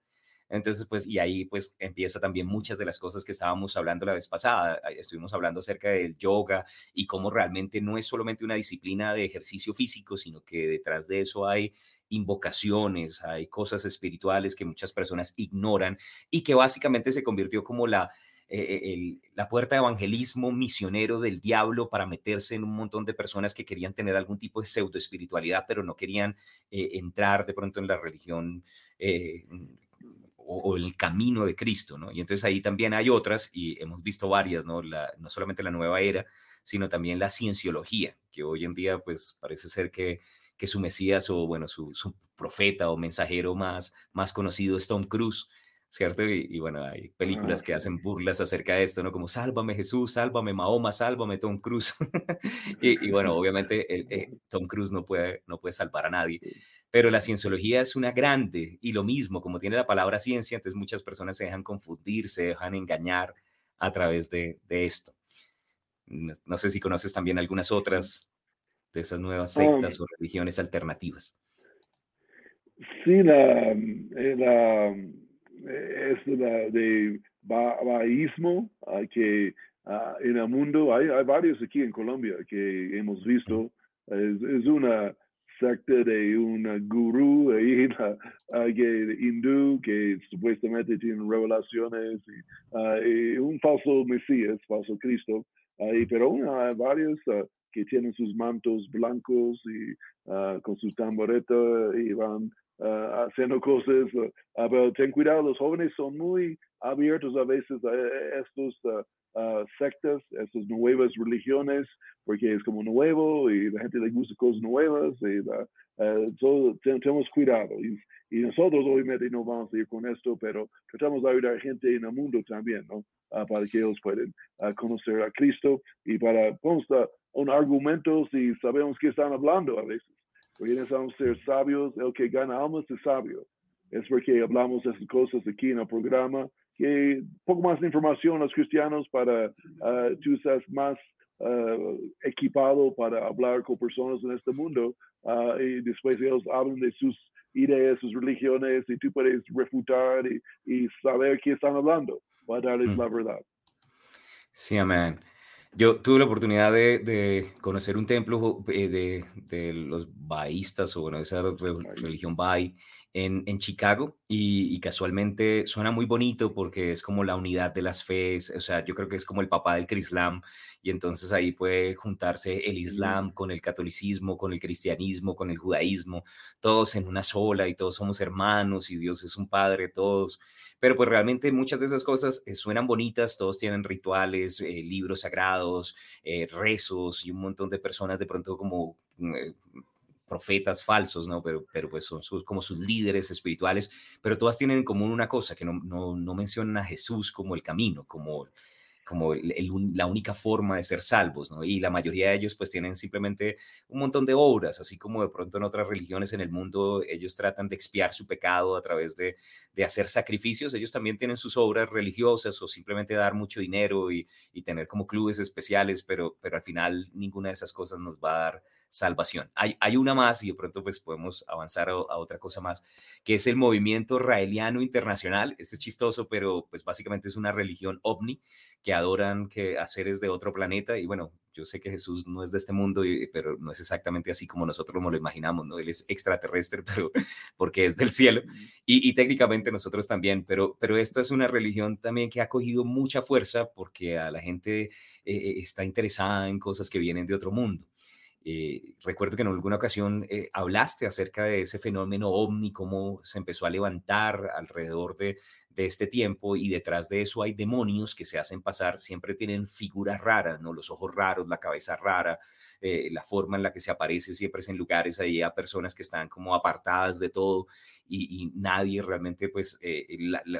Entonces, pues, y ahí pues empieza también muchas de las cosas que estábamos hablando la vez pasada. Estuvimos hablando acerca del yoga y cómo realmente no es solamente una disciplina de ejercicio físico, sino que detrás de eso hay invocaciones, hay cosas espirituales que muchas personas ignoran y que básicamente se convirtió como la, eh, la puerta de evangelismo misionero del diablo para meterse en un montón de personas que querían tener algún tipo de pseudo espiritualidad, pero no querían eh, entrar de pronto en la religión eh, o, el camino de Cristo, ¿no? Y entonces ahí también hay otras, y hemos visto varias, ¿no? La, no solamente la nueva era, sino también la cienciología, que hoy en día pues parece ser que, que su Mesías o bueno, su, su profeta o mensajero más, más conocido es Tom Cruise, ¿cierto? Y, bueno, hay películas que hacen burlas acerca de esto, ¿no? Como Sálvame Jesús, Sálvame Mahoma, Sálvame Tom Cruise. y, bueno, obviamente eh, Tom Cruise no puede, no puede salvar a nadie, pero la cienciología es una grande y lo mismo, como tiene la palabra ciencia, entonces muchas personas se dejan confundir, se dejan engañar a través de, esto. No, sé si conoces también algunas otras de esas nuevas um, sectas o religiones alternativas. Sí, la, eh, la es de, de baísmo que ah, en el mundo hay, hay, varios aquí en Colombia que hemos visto. Es, es una secta de un gurú ahí, que, hindú que supuestamente tiene revelaciones ah, y, un falso Mesías, falso Cristo. Pero hay varios ah, que tienen sus mantos blancos y con su tamboreta y van uh, haciendo cosas, uh, pero ten cuidado, los jóvenes son muy abiertos a veces a estos uh, sectas, estas nuevas religiones, porque es como nuevo y la gente le gusta cosas nuevas y todo, tenemos cuidado. Y, y, nosotros obviamente no vamos a ir con esto, pero tratamos de ayudar a gente en el mundo también, ¿no? para que ellos puedan conocer a Cristo y para constar un argumento si sabemos que están hablando a veces. Porque necesitamos ser sabios. El que gana almas es sabio. Es porque hablamos de esas cosas aquí en el programa. Que poco más de información a los cristianos para uh, tú seas más uh, equipado para hablar con personas en este mundo. Uh, y después ellos hablan de sus ideas, sus religiones, y tú puedes refutar y, y saber qué están hablando para darles mm. la verdad. Sí, amén. Yo tuve la oportunidad de, conocer un templo eh, de, los baístas o bueno, esa religión baí en, en Chicago y, casualmente suena muy bonito porque es como la unidad de las fees, o sea, yo creo que es como el papá del Crislam y entonces ahí puede juntarse el Islam con el catolicismo, con el cristianismo, con el judaísmo, todos en una sola y todos somos hermanos y Dios es un padre, todos. Pero pues realmente muchas de esas cosas eh, suenan bonitas, todos tienen rituales, eh, libros sagrados, eh, rezos y un montón de personas de pronto como mm, profetas falsos, ¿no? Pero, pero pues son como sus líderes espirituales, pero todas tienen en común una cosa, que no, no, no mencionan a Jesús como el camino, como como la única forma de ser salvos, ¿no? Y la mayoría de ellos pues tienen simplemente un montón de obras, así como de pronto en otras religiones en el mundo ellos tratan de expiar su pecado a través de, de hacer sacrificios, ellos también tienen sus obras religiosas o simplemente dar mucho dinero y, y, tener como clubes especiales, pero, pero al final ninguna de esas cosas nos va a dar salvación. Hay, hay una más y de pronto pues podemos avanzar a, otra cosa más, que es el movimiento raeliano internacional. Este es chistoso, pero pues básicamente es una religión ovni que adoran que a seres de otro planeta y bueno, yo sé que Jesús no es de este mundo, pero no es exactamente así como nosotros nos lo imaginamos, ¿no? Él es extraterrestre, pero porque es del cielo y, técnicamente nosotros también, pero, pero esta es una religión también que ha cogido mucha fuerza porque a la gente eh, eh, está interesada en cosas que vienen de otro mundo. Eh, recuerdo que en alguna ocasión eh, hablaste acerca de ese fenómeno ovni, cómo se empezó a levantar alrededor de, este tiempo y detrás de eso hay demonios que se hacen pasar, siempre tienen figuras raras, ¿no? Los ojos raros, la cabeza rara, eh, la forma en la que se aparece siempre es en lugares ahí a personas que están como apartadas de todo y, nadie realmente, pues,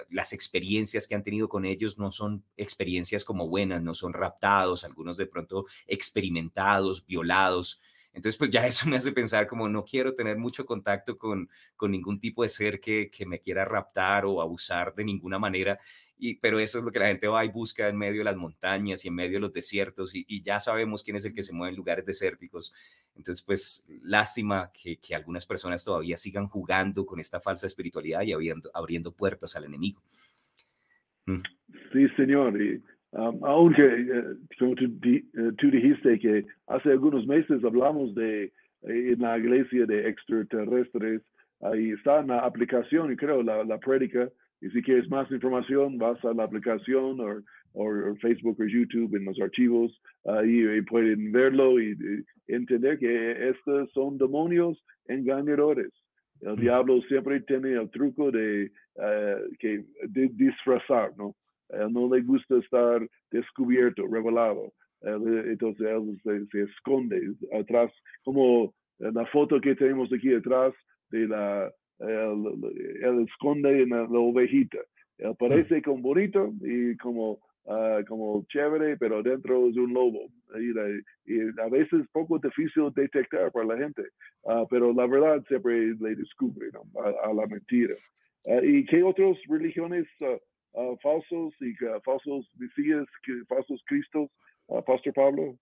las experiencias que han tenido con ellos no son experiencias como buenas, no son raptados, algunos de pronto experimentados, violados, entonces, pues ya eso me hace pensar como no quiero tener mucho contacto con, con ningún tipo de ser que, que me quiera raptar o abusar de ninguna manera. Y, pero eso es lo que la gente va y busca en medio de las montañas y en medio de los desiertos y, ya sabemos quién es el que se mueve en lugares desérticos. Entonces, pues lástima que, que algunas personas todavía sigan jugando con esta falsa espiritualidad y abriendo, abriendo puertas al enemigo. Mm. Sí, señor. Y aunque, eh, como tú, eh, tú, dijiste que hace algunos meses hablamos de eh, en la iglesia de extraterrestres, ahí está en la aplicación, y creo, la, la prédica, y si quieres más información, vas a la aplicación o, o, Facebook o YouTube en los archivos, ahí y pueden verlo y, entender que estos son demonios engañadores. El diablo siempre tiene el truco de, que, de disfrazar, ¿no? Él no le gusta estar descubierto, revelado. entonces él se, esconde atrás, como la foto que tenemos aquí atrás de la, él, esconde en la, ovejita. parece como bonito y como, ah, como chévere, pero dentro es un lobo. Y, a veces poco difícil detectar para la gente, ah, pero la verdad siempre le descubre a, la mentira. Ah, ¿Y qué otras religiones falsos y falsos mesías, falsos cristos, Pastor Pablo?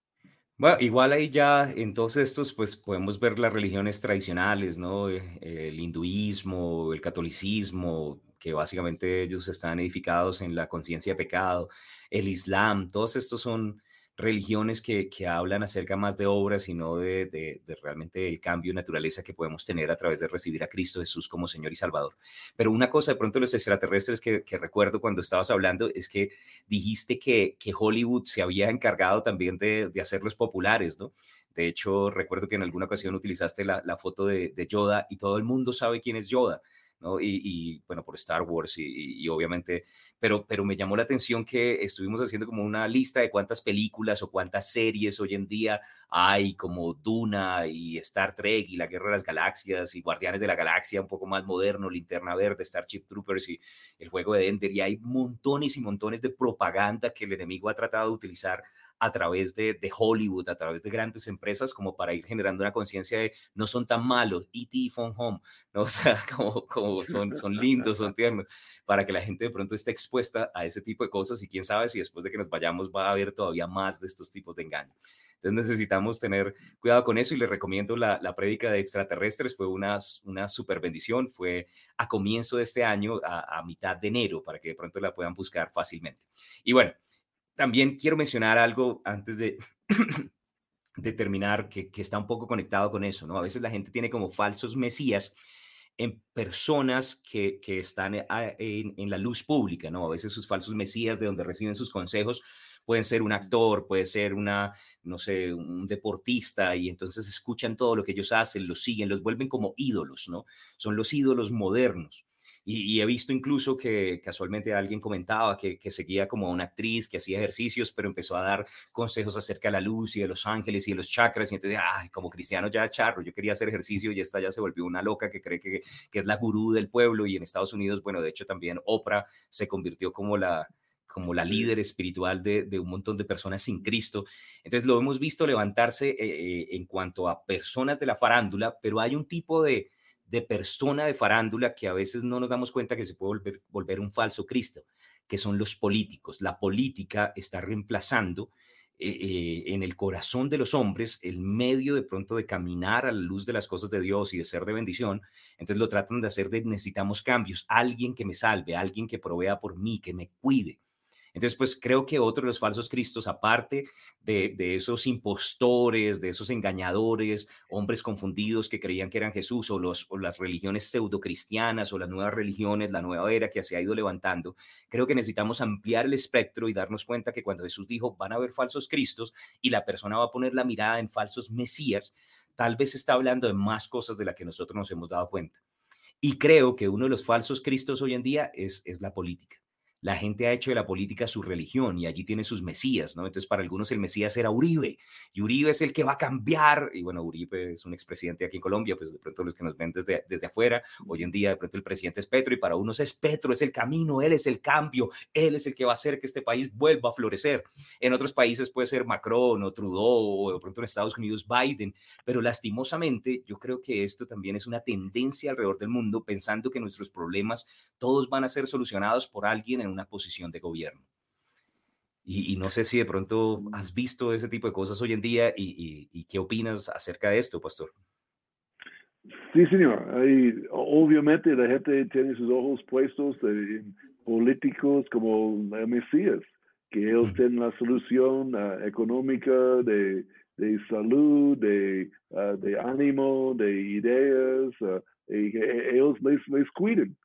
Bueno, igual ahí ya en todos estos, pues podemos ver las religiones tradicionales, ¿no? Eh, el hinduismo, el catolicismo, que básicamente ellos están edificados en la conciencia de pecado, el islam, todos estos son religiones que, hablan acerca más de obras y no de, realmente el cambio de naturaleza que podemos tener a través de recibir a Cristo Jesús como Señor y Salvador. Pero una cosa de pronto los extraterrestres que, recuerdo cuando estabas hablando es que dijiste que, que Hollywood se había encargado también de, hacerlos populares, ¿no? De hecho, recuerdo que en alguna ocasión utilizaste la, foto de, de, Yoda y todo el mundo sabe quién es Yoda. Y, bueno, por Star Wars y, obviamente, pero, pero me llamó la atención que estuvimos haciendo como una lista de cuántas películas o cuántas series hoy en día hay, como Duna y Star Trek y La Guerra de las Galaxias y Guardianes de la Galaxia, un poco más moderno, Linterna Verde, Starship Troopers y el juego de Ender, y hay montones y montones de propaganda que el enemigo ha tratado de utilizar a través de, Hollywood, a través de grandes empresas, como para ir generando una conciencia de no son tan malos, E.T. Phone Home, ¿no? o sea, como, como son, son lindos, son tiernos, para que la gente de pronto esté expuesta a ese tipo de cosas y quién sabe si después de que nos vayamos va a haber todavía más de estos tipos de engaños. Entonces necesitamos tener cuidado con eso y les recomiendo la, la prédica de extraterrestres, fue una, una super bendición, fue a comienzo de este año, a, a mitad de enero, para que de pronto la puedan buscar fácilmente. Y bueno, también quiero mencionar algo antes de, terminar que, está un poco conectado con eso, ¿no? A veces la gente tiene como falsos mesías en personas que, están eh, en, en, la luz pública, ¿no? A veces sus falsos mesías de donde reciben sus consejos pueden ser un actor, puede ser una, no sé, un deportista y entonces escuchan todo lo que ellos hacen, los siguen, los vuelven como ídolos, ¿no? Son los ídolos modernos. Y, he visto incluso que casualmente alguien comentaba que, seguía como una actriz que hacía ejercicios, pero empezó a dar consejos acerca de la luz y de los ángeles y de los chakras. Y entonces, ay, como cristiano ya charro, yo quería hacer ejercicio y esta ya se volvió una loca que cree que, que es la gurú del pueblo. Y en Estados Unidos, bueno, de hecho también Oprah se convirtió como la, como la líder espiritual de, un montón de personas sin Cristo. Entonces lo hemos visto levantarse eh, eh, en cuanto a personas de la farándula, pero hay un tipo de, de persona de farándula que a veces no nos damos cuenta que se puede volver, un falso Cristo, que son los políticos. La política está reemplazando eh, eh, en el corazón de los hombres el medio de pronto de caminar a la luz de las cosas de Dios y de ser de bendición. Entonces lo tratan de hacer de necesitamos cambios, alguien que me salve, alguien que provea por mí, que me cuide. Entonces, pues creo que otro de los falsos cristos, aparte de, esos impostores, de esos engañadores, hombres confundidos que creían que eran Jesús, o, las religiones pseudocristianas, o las nuevas religiones, la nueva era que se ha ido levantando, creo que necesitamos ampliar el espectro y darnos cuenta que cuando Jesús dijo, van a haber falsos cristos y la persona va a poner la mirada en falsos mesías, tal vez está hablando de más cosas de las que nosotros nos hemos dado cuenta. Y creo que uno de los falsos cristos hoy en día es la política la gente ha hecho de la política su religión y allí tiene sus mesías, ¿no? Entonces, para algunos el mesías era Uribe y Uribe es el que va a cambiar. Y bueno, Uribe es un expresidente aquí en Colombia, pues de pronto los que nos ven desde, desde afuera, hoy en día de pronto el presidente es Petro y para unos es Petro, es el camino, él es el cambio, él es el que va a hacer que este país vuelva a florecer. En otros países puede ser Macron o Trudeau o de pronto en Estados Unidos Biden, pero lastimosamente yo creo que esto también es una tendencia alrededor del mundo pensando que nuestros problemas todos van a ser solucionados por alguien en una posición de gobierno. Y, no sé si de pronto has visto ese tipo de cosas hoy en día y, qué opinas acerca de esto, pastor. Sí, señor. obviamente la gente tiene sus ojos puestos en políticos como la Mesías, que ellos tienen la solución ah, económica, de, salud, de, ah, de, ánimo, de ideas, uh, y que ellos les, les cuiden.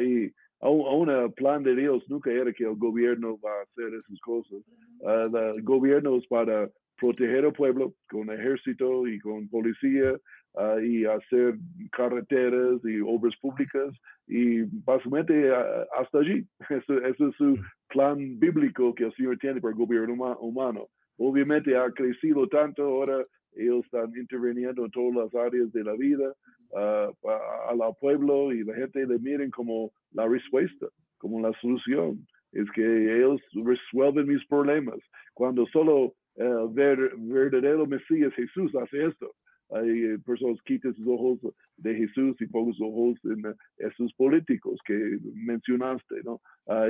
y a un plan de Dios nunca era que el gobierno va a hacer esas cosas. Uh, el gobierno es para proteger al pueblo con ejército y con policía uh, y hacer carreteras y obras públicas y básicamente uh, hasta allí. Ese, es su plan bíblico que el Señor tiene para el gobierno humano. Obviamente ha crecido tanto ahora, ellos están interviniendo en todas las áreas de la vida al pueblo y la gente le miren como la respuesta. como la solución, es que ellos resuelven mis problemas. Cuando solo el verdadero Mesías Jesús hace esto, hay personas quitan sus ojos de Jesús y ponen sus ojos en esos políticos que mencionaste, ¿no?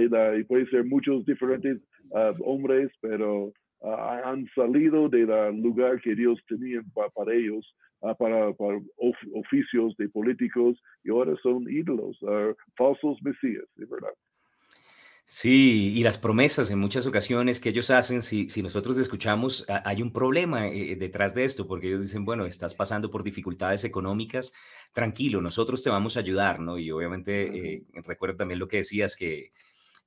y puede ser muchos diferentes ah, hombres, pero ah, han salido del lugar que Dios tenía para, ellos, ah, para, para oficios de políticos, y ahora son ídolos, falsos mesías, de verdad. Sí, y las promesas en muchas ocasiones que ellos hacen, si, si nosotros escuchamos, hay un problema eh, detrás de esto, porque ellos dicen, bueno, estás pasando por dificultades económicas, tranquilo, nosotros te vamos a ayudar, ¿no? Y obviamente, eh, recuerdo también lo que decías, que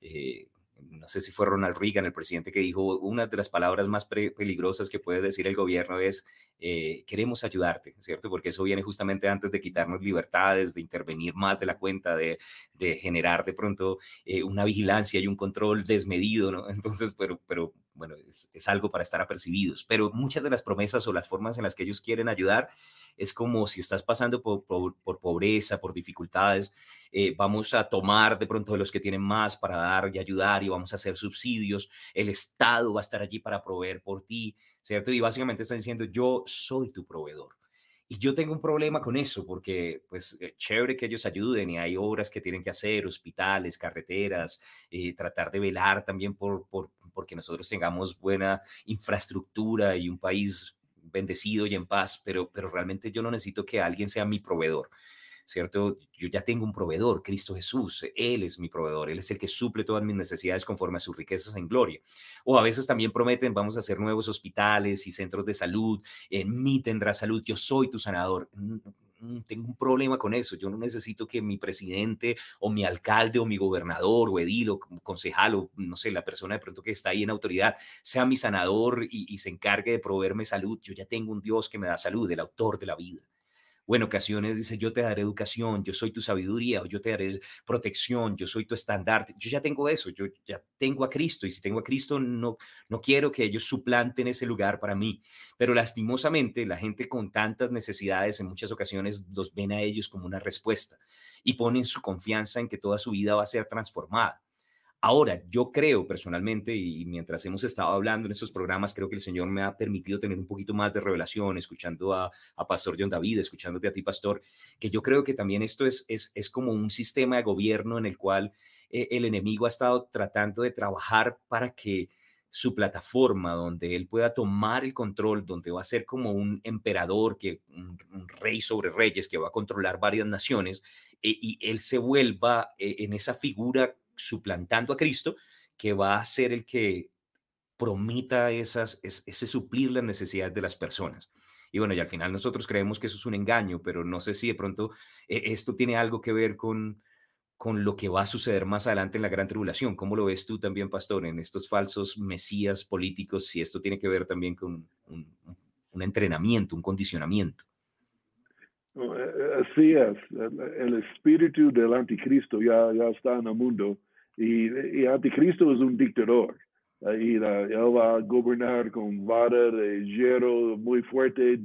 eh, no sé si fue Ronald Reagan, el presidente, que dijo una de las palabras más peligrosas que puede decir el gobierno es eh, queremos ayudarte, ¿cierto? Porque eso viene justamente antes de quitarnos libertades, de intervenir más de la cuenta, de, generar de pronto eh, una vigilancia y un control desmedido, ¿no? Entonces, pero, pero bueno, es, algo para estar apercibidos. Pero muchas de las promesas o las formas en las que ellos quieren ayudar es como si estás pasando por, pobreza, por dificultades, eh, vamos a tomar de pronto de los que tienen más para dar y ayudar y vamos a hacer subsidios, el Estado va a estar allí para proveer por ti, ¿cierto? Y básicamente están diciendo, yo soy tu proveedor. Y yo tengo un problema con eso, porque pues eh, chévere que ellos ayuden y hay obras que tienen que hacer, hospitales, carreteras, eh, tratar de velar también por, por, porque nosotros tengamos buena infraestructura y un país bendecido y en paz, pero, pero realmente yo no necesito que alguien sea mi proveedor. ¿Cierto? Yo ya tengo un proveedor, Cristo Jesús. Él es mi proveedor. Él es el que suple todas mis necesidades conforme a sus riquezas en gloria. O a veces también prometen, vamos a hacer nuevos hospitales y centros de salud. En mí tendrá salud. Yo soy tu sanador. Tengo un problema con eso. Yo no necesito que mi presidente o mi alcalde o mi gobernador o edil o concejal o no sé, la persona de pronto que está ahí en autoridad sea mi sanador y, y se encargue de proveerme salud. Yo ya tengo un Dios que me da salud, el autor de la vida o en ocasiones dice, yo te daré educación, yo soy tu sabiduría, o yo te daré protección, yo soy tu estandarte. Yo ya tengo eso, yo ya tengo a Cristo y si tengo a Cristo no, no quiero que ellos suplanten ese lugar para mí. Pero lastimosamente la gente con tantas necesidades en muchas ocasiones los ven a ellos como una respuesta y ponen su confianza en que toda su vida va a ser transformada. Ahora, yo creo personalmente, y mientras hemos estado hablando en estos programas, creo que el Señor me ha permitido tener un poquito más de revelación, escuchando a, Pastor John David, escuchándote a ti, Pastor, que yo creo que también esto es, es, es como un sistema de gobierno en el cual eh, el enemigo ha estado tratando de trabajar para que su plataforma, donde él pueda tomar el control, donde va a ser como un emperador, que, un, rey sobre reyes que va a controlar varias naciones, eh, y él se vuelva eh, en esa figura suplantando a Cristo, que va a ser el que promita esas, ese suplir las necesidades de las personas. Y bueno, y al final nosotros creemos que eso es un engaño, pero no sé si de pronto eh, esto tiene algo que ver con, con lo que va a suceder más adelante en la gran tribulación. ¿Cómo lo ves tú también, pastor, en estos falsos mesías políticos, si esto tiene que ver también con un entrenamiento, un condicionamiento? Eh, eh, así es, el espíritu del anticristo ya, ya está en el mundo y, y anticristo es un dictador. Y él va a gobernar con vara de hierro muy fuerte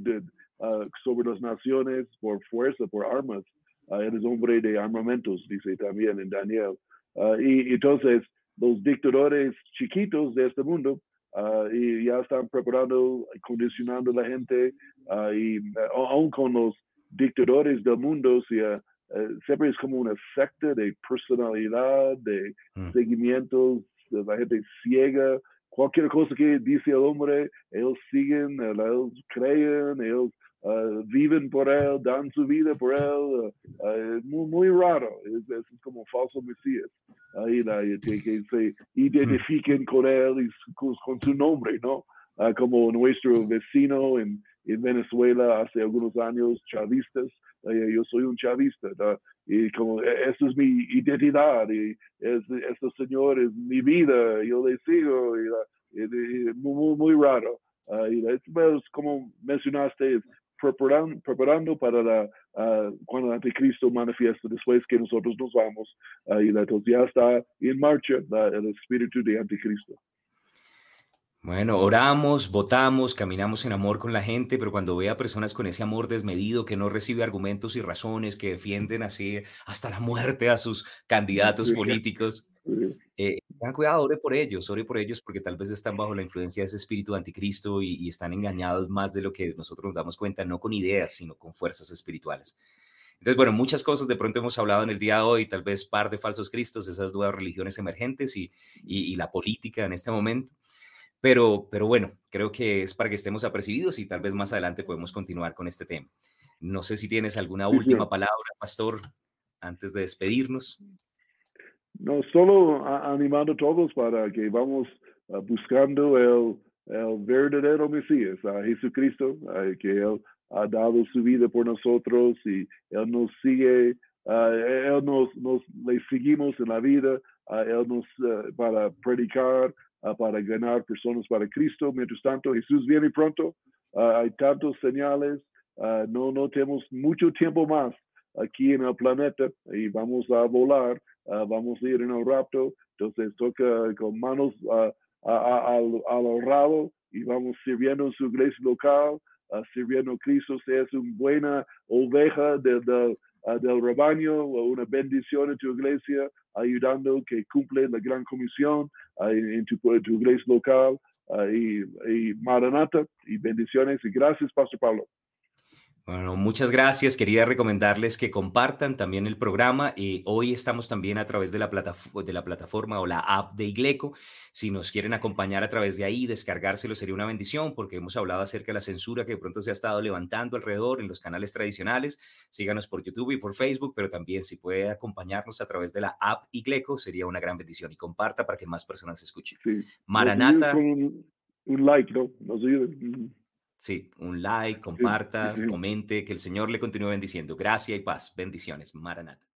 ah, sobre las naciones por fuerza, por armas. Uh, él es hombre de armamentos, dice también en Daniel. Ah, y entonces los dictadores chiquitos de este mundo y ya están preparando, condicionando a la gente y aún con los dictadores del mundo, sea, eh, siempre es como una secta de personalidad, de mm. seguimientos, de la gente ciega. Cualquier cosa que dice el hombre, ellos siguen, ellos creen, ellos uh, viven por él, dan su vida por él. Uh, muy, muy, raro, es, es, como falso mesías. Ahí la, que, que se identifiquen con él y con, con su nombre, ¿no? Uh, como nuestro vecino en, en Venezuela hace algunos años, chavistas. Eh, yo soy un chavista, y como e, esa es mi identidad, y este señor es mi vida, yo le sigo, y, muy, muy, raro. Uh, y es, como mencionaste, preparando, preparando para la, uh, cuando el anticristo manifiesta después que nosotros nos vamos, uh, y entonces ya está en marcha el espíritu de anticristo. Bueno, oramos, votamos, caminamos en amor con la gente, pero cuando ve a personas con ese amor desmedido, que no recibe argumentos y razones, que defienden así hasta la muerte a sus candidatos políticos, eh, tengan cuidado, ore por ellos, ore por ellos porque tal vez están bajo la influencia de ese espíritu anticristo y, y están engañados más de lo que nosotros nos damos cuenta, no con ideas, sino con fuerzas espirituales. Entonces, bueno, muchas cosas de pronto hemos hablado en el día de hoy, tal vez par de falsos cristos, esas dudas religiones emergentes y, y, y la política en este momento. Pero, pero bueno, creo que es para que estemos apercibidos y tal vez más adelante podemos continuar con este tema. No sé si tienes alguna última palabra, pastor, antes de despedirnos. No, solo animando a todos para que vamos uh, buscando el, el, verdadero Mesías, a Jesucristo, uh, que Él ha dado su vida por nosotros y Él nos sigue, uh, Él nos, nos, le seguimos en la vida, Él nos para predicar, uh, para ganar personas para Cristo. Mientras tanto, Jesús viene pronto. Uh, hay tantos señales. Uh, no, no tenemos mucho tiempo más aquí en el planeta y vamos a volar. vamos a ir en el rapto. Entonces toca con manos al, ahorrado y vamos sirviendo en su iglesia local, sirviendo a Cristo. Es una buena oveja del, del, del rebaño una bendición en tu iglesia, ayudando que cumple la gran comisión en, tu, iglesia local y, y Maranata y bendiciones y gracias, Pastor Pablo. Bueno, muchas gracias. Quería recomendarles que compartan también el programa. y hoy estamos también a través de la, de la plataforma o la app de Igleco. Si nos quieren acompañar a través de ahí, descargárselo sería una bendición porque hemos hablado acerca de la censura que de pronto se ha estado levantando alrededor en los canales tradicionales. Síganos por YouTube y por Facebook, pero también si puede acompañarnos a través de la app Igleco sería una gran bendición y comparta para que más personas escuchen. Maranata. Un, un, like, ¿no? Nos ayuden. Sí, un like, comparta, comente, que el Señor le continúe bendiciendo. Gracia y paz. Bendiciones. Maranata.